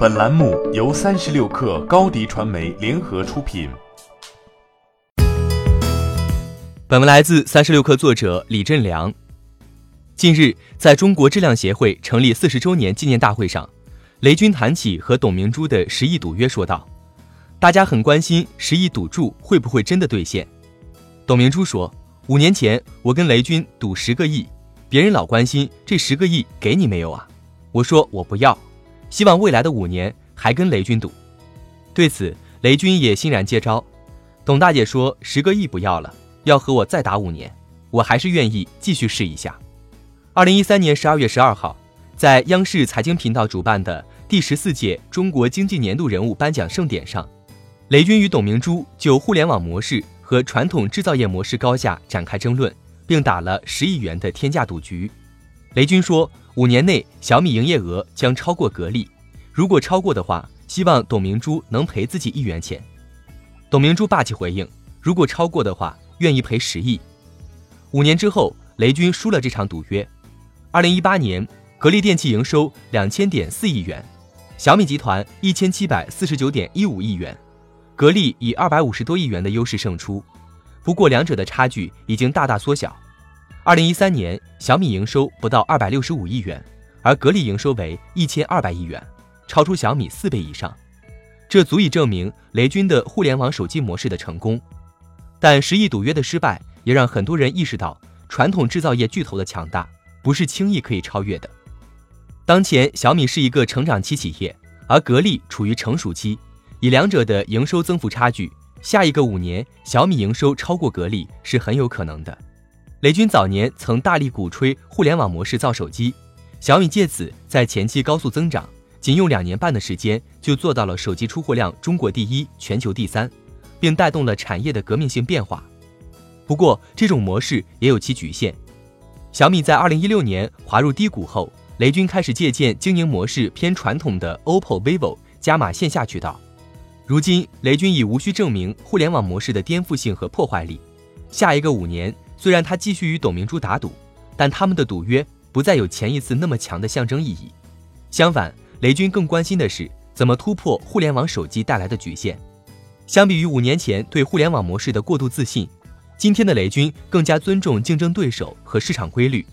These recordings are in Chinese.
本栏目由三十六氪高低传媒联合出品。本文来自三十六氪作者李振良。近日，在中国质量协会成立四十周年纪念大会上，雷军谈起和董明珠的十亿赌约，说道：“大家很关心十亿赌注会不会真的兑现。”董明珠说：“五年前我跟雷军赌十个亿，别人老关心这十个亿给你没有啊？我说我不要，希望未来的五年还跟雷军赌。”对此，雷军也欣然接招。董大姐说：“十个亿不要了，要和我再打五年，我还是愿意继续试一下。”二零一三年十二月十二号，在央视财经频道主办的第十四届中国经济年度人物颁奖盛典上，雷军与董明珠就互联网模式和传统制造业模式高下展开争论，并打了十亿元的天价赌局。雷军说，五年内小米营业额将超过格力，如果超过的话，希望董明珠能赔自己一元钱。董明珠霸气回应，如果超过的话，愿意赔十亿。五年之后，雷军输了这场赌约。二零一八年，格力电器营收两千点四亿元，小米集团一千七百四十九点一五亿元，格力以二百五十多亿元的优势胜出。不过，两者的差距已经大大缩小。二零一三年，小米营收不到二百六十五亿元，而格力营收为一千二百亿元，超出小米四倍以上。这足以证明雷军的互联网手机模式的成功。但十亿赌约的失败，也让很多人意识到传统制造业巨头的强大。不是轻易可以超越的。当前小米是一个成长期企业，而格力处于成熟期，以两者的营收增幅差距，下一个五年小米营收超过格力是很有可能的。雷军早年曾大力鼓吹互联网模式造手机，小米借此在前期高速增长，仅用两年半的时间就做到了手机出货量中国第一、全球第三，并带动了产业的革命性变化。不过，这种模式也有其局限。小米在二零一六年滑入低谷后，雷军开始借鉴经营模式偏传统的 OPPO、vivo 加码线下渠道。如今，雷军已无需证明互联网模式的颠覆性和破坏力。下一个五年，虽然他继续与董明珠打赌，但他们的赌约不再有前一次那么强的象征意义。相反，雷军更关心的是怎么突破互联网手机带来的局限。相比于五年前对互联网模式的过度自信。今天的雷军更加尊重竞争对手和市场规律。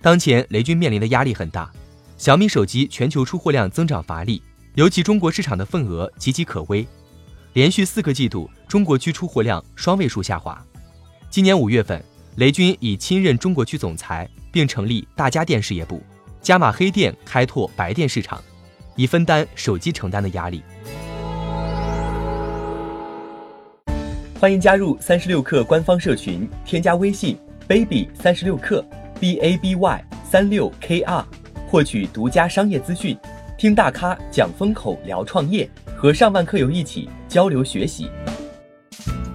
当前雷军面临的压力很大，小米手机全球出货量增长乏力，尤其中国市场的份额岌岌可危，连续四个季度中国区出货量双位数下滑。今年五月份，雷军已亲任中国区总裁，并成立大家电事业部，加码黑电，开拓白电市场，以分担手机承担的压力。欢迎加入三十六氪官方社群，添加微信 baby 三十六氪 b a b y 三六 k r，获取独家商业资讯，听大咖讲风口，聊创业，和上万客友一起交流学习。